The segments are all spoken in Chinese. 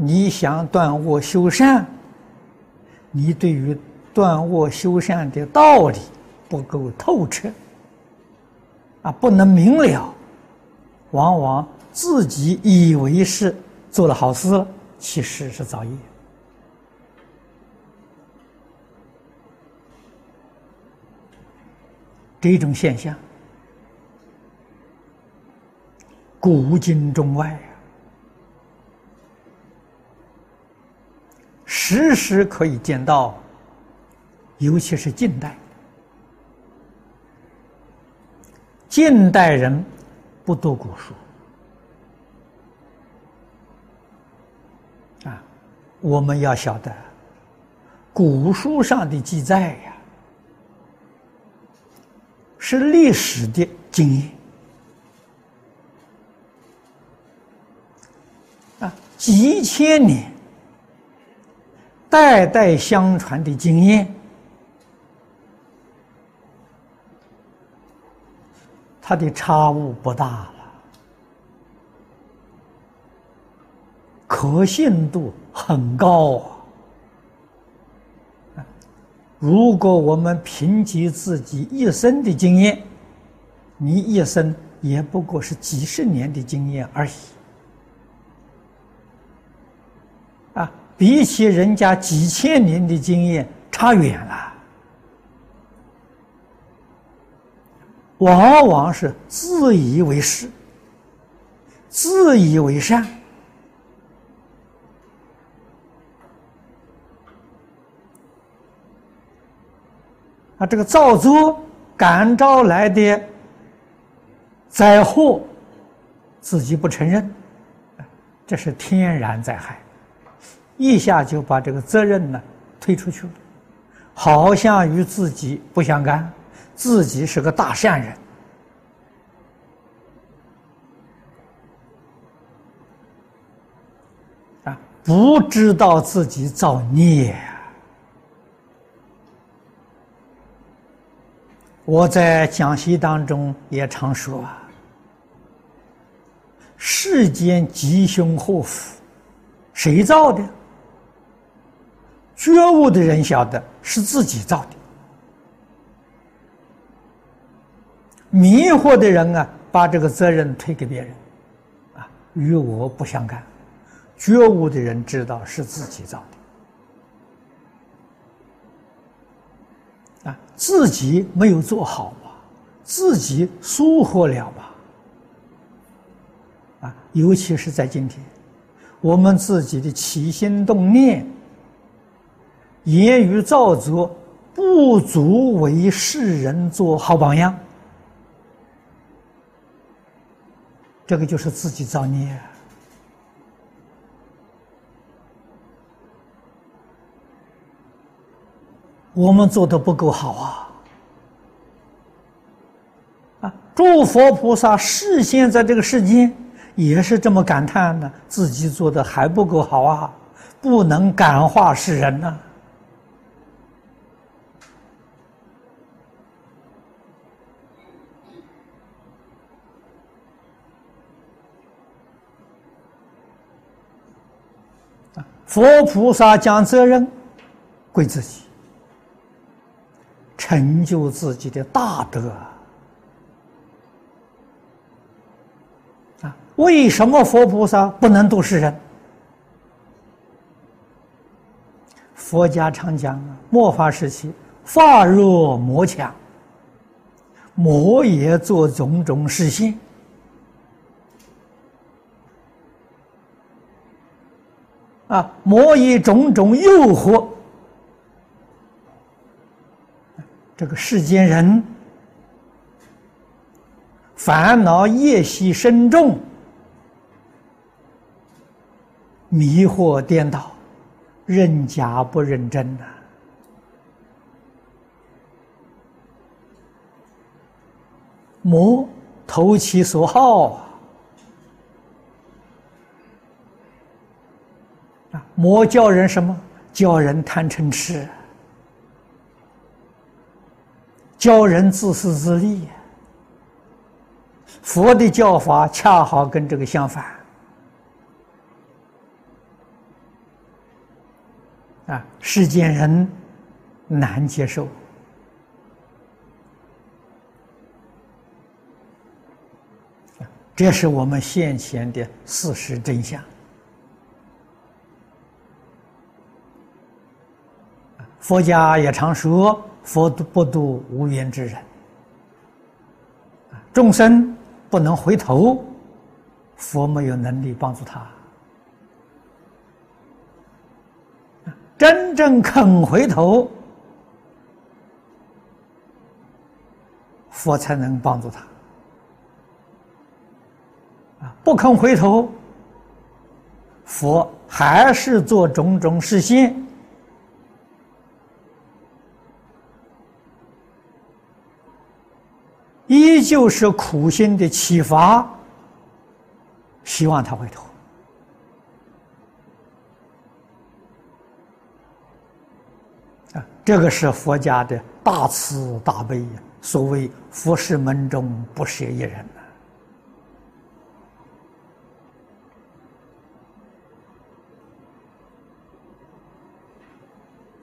你想断恶修善，你对于断恶修善的道理不够透彻，啊，不能明了，往往自己以为是做了好事了，其实是造业。这种现象，古今中外呀，时时可以见到，尤其是近代，近代人不读古书啊，我们要晓得，古书上的记载呀。是历史的经验啊，几千年代代相传的经验，它的差误不大了，可信度很高啊。如果我们凭借自己一生的经验，你一生也不过是几十年的经验而已，啊，比起人家几千年的经验差远了，往往是自以为是，自以为善。啊，这个造作感召来的灾祸，自己不承认，这是天然灾害，一下就把这个责任呢推出去了，好像与自己不相干，自己是个大善人，啊，不知道自己造孽。我在讲习当中也常说，世间吉凶祸福，谁造的？觉悟的人晓得是自己造的，迷惑的人啊，把这个责任推给别人，啊，与我不相干。觉悟的人知道是自己造的。啊自己没有做好吧，自己疏忽了吧，啊，尤其是在今天，我们自己的起心动念、言语造作不足为世人做好榜样，这个就是自己造孽。我们做的不够好啊！啊，诸佛菩萨示现在这个世间，也是这么感叹的：自己做的还不够好啊，不能感化世人呢！佛菩萨将责任归自己。成就自己的大德啊！为什么佛菩萨不能度世人？佛家常讲啊，末法时期，法弱魔强，魔也做种种事现啊，魔以种种诱惑。这个世间人烦恼业习深重，迷惑颠倒，认假不认真呐。魔投其所好啊！魔教人什么？教人贪嗔痴。教人自私自利，佛的教法恰好跟这个相反。啊，世间人难接受。这是我们现前的事实真相。佛家也常说：“佛不度无缘之人。”众生不能回头，佛没有能力帮助他。真正肯回头，佛才能帮助他。不肯回头，佛还是做种种实现，依旧是苦心的启发，希望他回头。啊，这个是佛家的大慈大悲呀，所谓“佛事门中不舍一人”。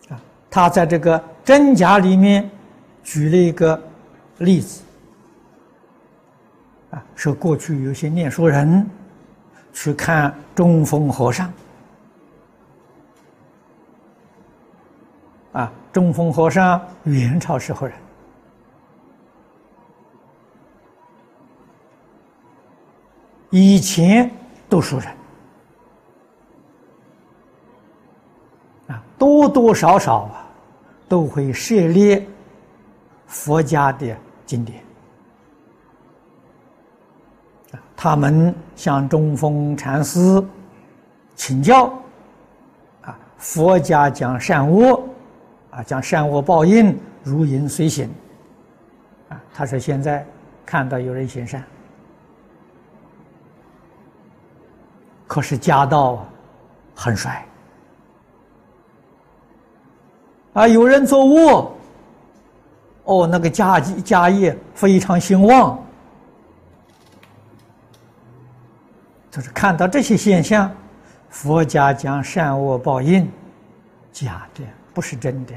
啊他在这个真假里面举了一个例子，说过去有些念书人去看中峰和尚，啊，中峰和尚元朝时候人，以前读书人，啊，多多少少啊。都会涉猎佛家的经典，他们向中峰禅师请教，啊，佛家讲善恶，啊，讲善恶报应，如影随形，啊，他说现在看到有人行善，可是家道很衰。啊，有人做恶，哦，那个家家业非常兴旺，就是看到这些现象，佛家讲善恶报应，假的，不是真的。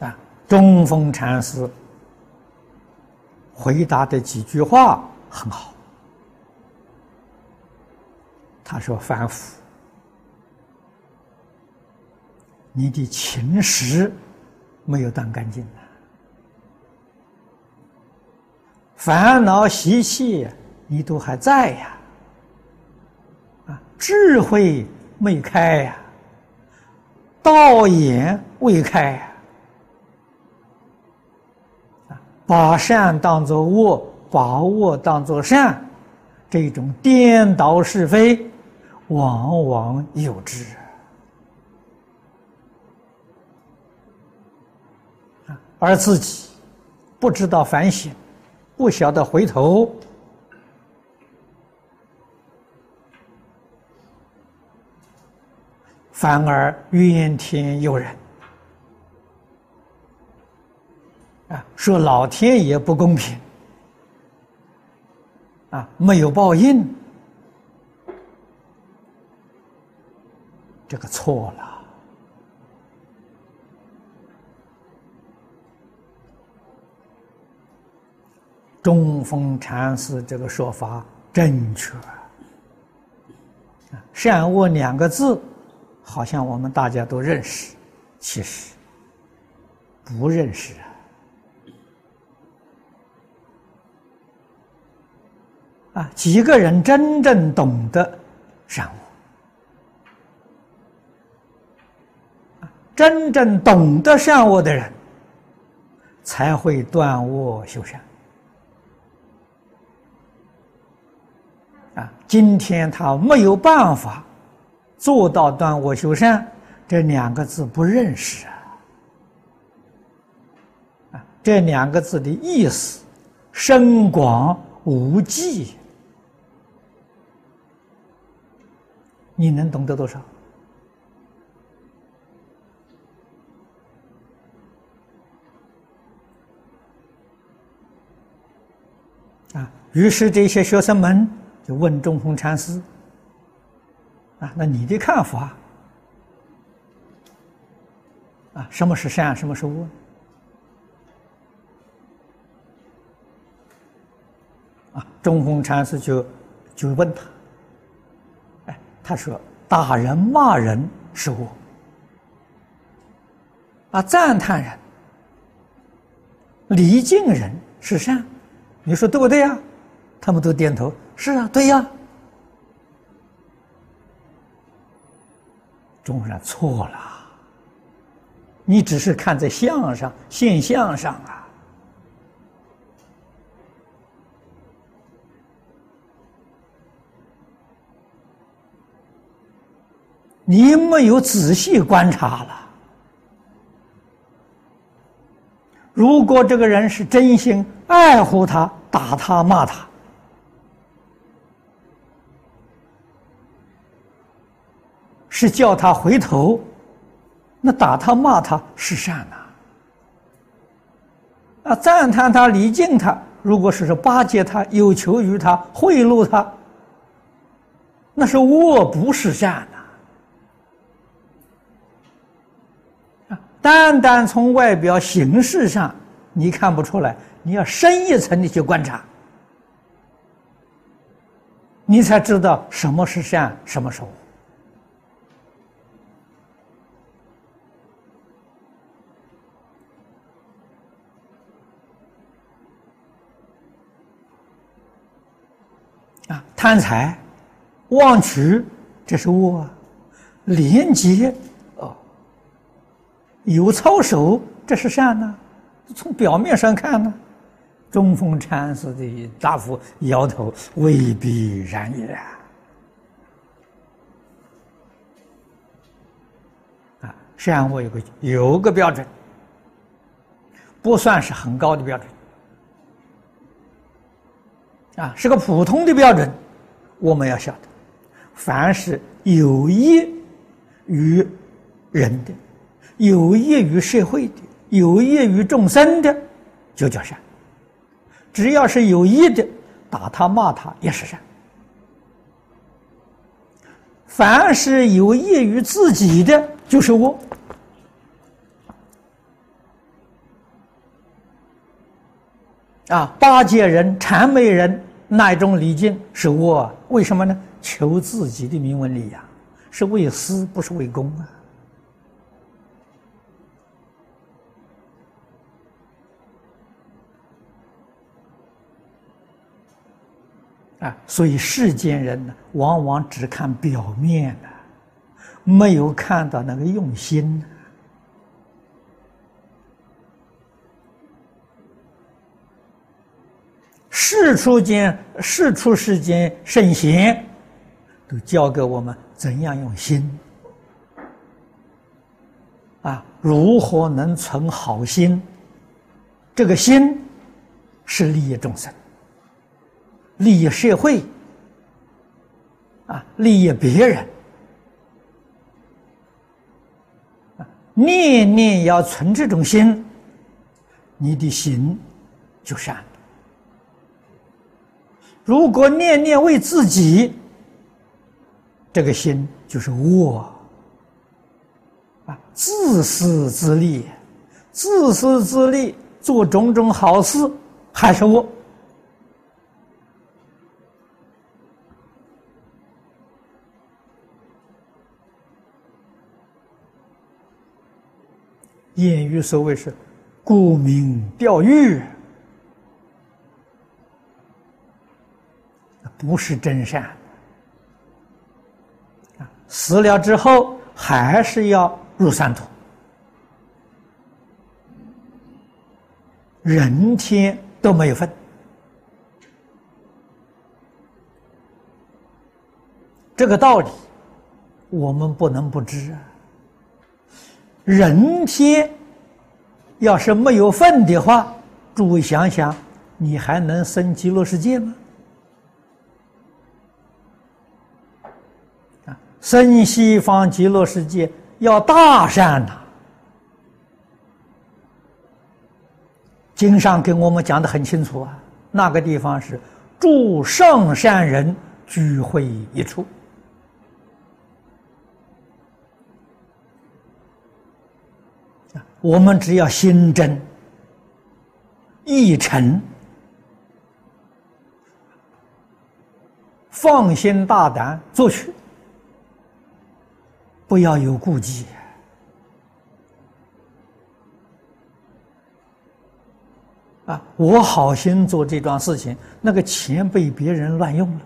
啊，中峰禅师回答的几句话很好。他说：“凡夫，你的情识没有断干净，烦恼习气你都还在呀，啊，智慧没开呀，道眼未开呀，啊，把善当作恶，把恶当作善，这种颠倒是非。”往往有之而自己不知道反省，不晓得回头，反而怨天尤人啊，说老天爷不公平啊，没有报应。这个错了，中峰禅师这个说法正确。善恶两个字，好像我们大家都认识，其实不认识啊。啊，几个人真正懂得善恶？真正懂得善恶的人，才会断恶修善。啊，今天他没有办法做到断我修善，这两个字不认识啊。啊，这两个字的意思深广无际，你能懂得多少？于是这些学生们就问中峰禅师：“啊，那你的看法？啊，什么是善，什么是恶？”啊，中峰禅师就就问他：“哎，他说打人骂人是恶，啊，赞叹人、礼敬人是善，你说对不对呀？”他们都点头：“是啊，对呀。”中人错了，你只是看在相上、现象上啊，你没有仔细观察了。如果这个人是真心爱护他，打他骂他。是叫他回头，那打他骂他是善呐，啊赞叹他礼敬他，如果是说巴结他有求于他贿赂他，那是恶不是善呐，啊单单从外表形式上你看不出来，你要深一层的去观察，你才知道什么是善，什么是恶。啊，贪财、妄取，这是恶；廉洁，哦，有操守，这是善呢。从表面上看呢，中峰禅师的大夫摇头，未必然也。啊，善恶有个有个标准，不算是很高的标准。啊，是个普通的标准，我们要晓得，凡是有益于人的、有益于社会的、有益于众生的，就叫善；只要是有益的，打他骂他也是善；凡是有益于自己的，就是恶。啊，巴结人、谄媚人，那一种礼敬是我？为什么呢？求自己的名闻利呀，是为私，不是为公啊！啊，所以世间人呢，往往只看表面的，没有看到那个用心。世出间，世出世间圣贤，都教给我们怎样用心啊？如何能存好心？这个心是利益众生、利益社会啊，利益别人啊，念念要存这种心，你的心就善。如果念念为自己，这个心就是我啊，自私自利，自私自利做种种好事还是我。谚语所谓是“沽名钓誉”。不是真善啊！死了之后还是要入三途，人天都没有份。这个道理我们不能不知啊！人天要是没有份的话，诸位想想，你还能生极乐世界吗？生西方极乐世界要大善呐！经上给我们讲的很清楚啊，那个地方是住圣善人聚会一处。我们只要心真、意诚、放心大胆做去，不要有顾忌。啊，我好心做这桩事情，那个钱被别人乱用了，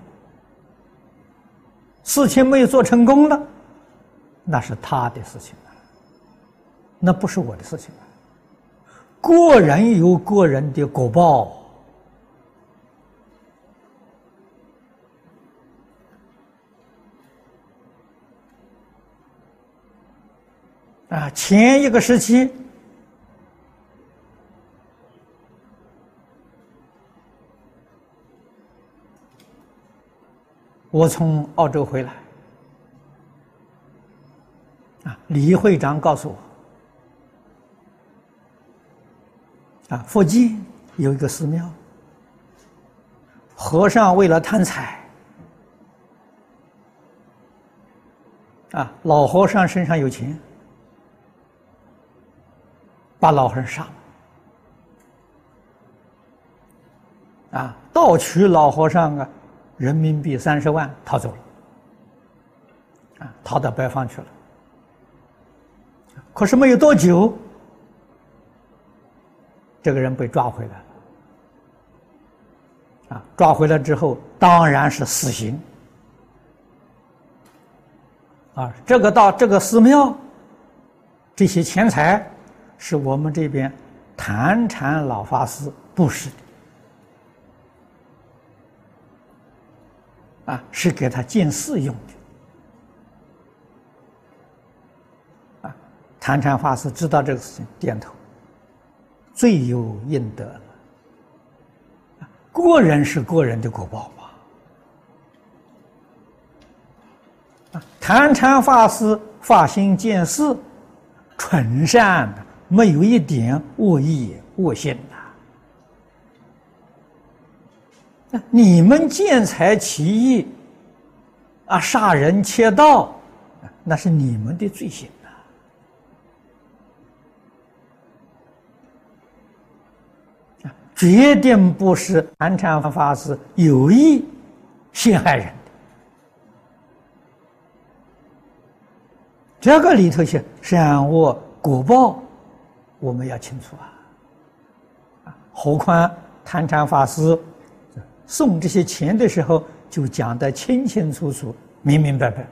事情没有做成功了，那是他的事情。那不是我的事情！个人有个人的果报啊。前一个时期，我从澳洲回来，啊，李会长告诉我。啊，附近有一个寺庙，和尚为了贪财，啊，老和尚身上有钱，把老和尚杀了，啊，盗取老和尚啊人民币三十万，逃走了，啊，逃到北方去了，可是没有多久。这个人被抓回来了，啊，抓回来之后当然是死刑，啊，这个到这个寺庙，这些钱财是我们这边坛禅老法师布施的，啊，是给他建寺用的，啊，坛禅法师知道这个事情，点头。罪有应得了，个人是个人的果报吧。坛禅法师发心建寺，纯善的，没有一点恶意恶心的。你们见财起意，啊，杀人窃盗，那是你们的罪行。呐！啊，绝对不是坛禅法师有意陷害人的，这个里头是善恶果报，我们要清楚啊！啊，何况坛禅法师送这些钱的时候，就讲得清清楚楚、明明白白。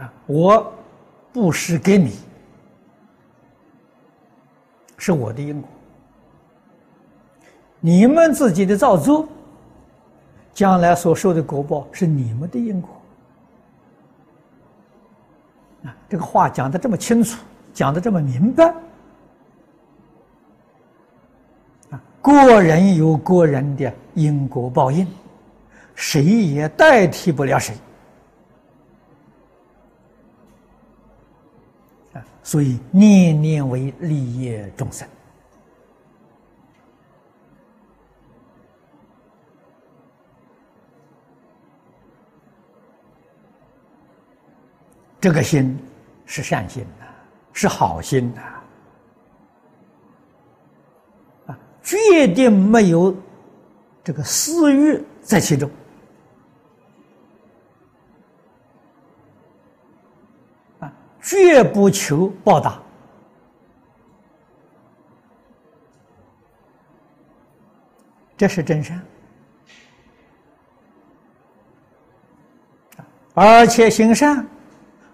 啊，我布施给你。是我的因果，你们自己的造作，将来所受的果报是你们的因果。这个话讲的这么清楚，讲的这么明白，啊，个人有个人的因果报应，谁也代替不了谁。啊所以念念为利益众生，这个心是善心的，是好心的，啊，决定没有这个私欲在其中。啊绝不求报答，这是真善。而且行善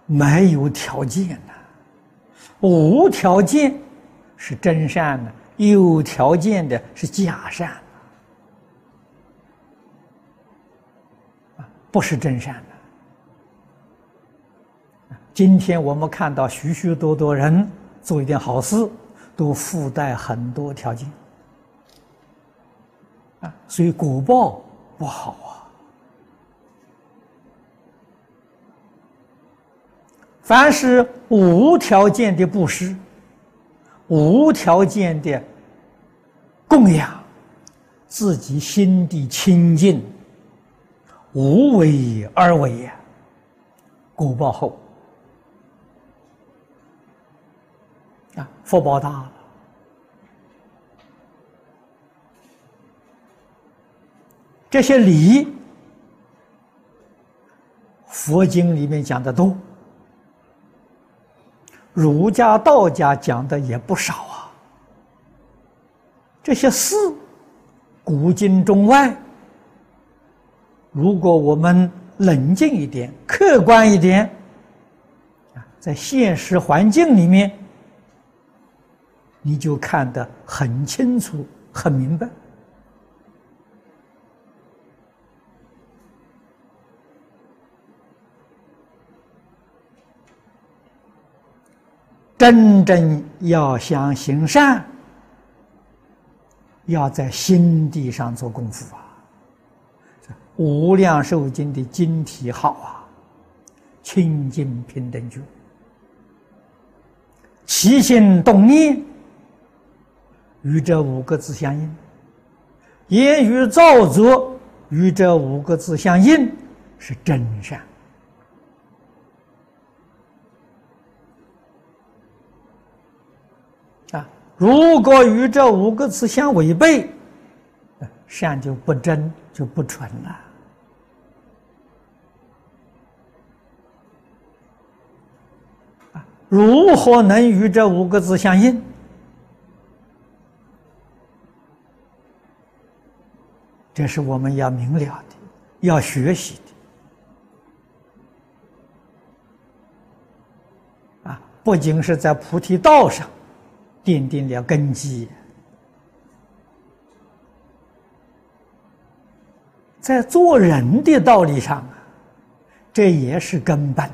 没有条件的，无条件是真善的，有条件的是假善啊，不是真善的。今天我们看到许许多多人做一点好事，都附带很多条件啊，所以果报不好啊。凡是无条件的布施、无条件的供养，自己心地清净，无为而为呀，果报厚啊，福报大了。这些理，佛经里面讲的多，儒家、道家讲的也不少啊。这些事，古今中外，如果我们冷静一点、客观一点，在现实环境里面，你就看得很清楚、很明白。真正要想行善，要在心地上做功夫啊！《无量寿经》的经题好啊，“清净平等觉”，起心动念与这五个字相应，言语造作与这五个字相应，是真善。如果与这五个字相违背，善就不真，就不纯了。如何能与这五个字相应？这是我们要明了的，要学习的。啊，不仅是在菩提道上。奠定了根基，在做人的道理上，这也是根本。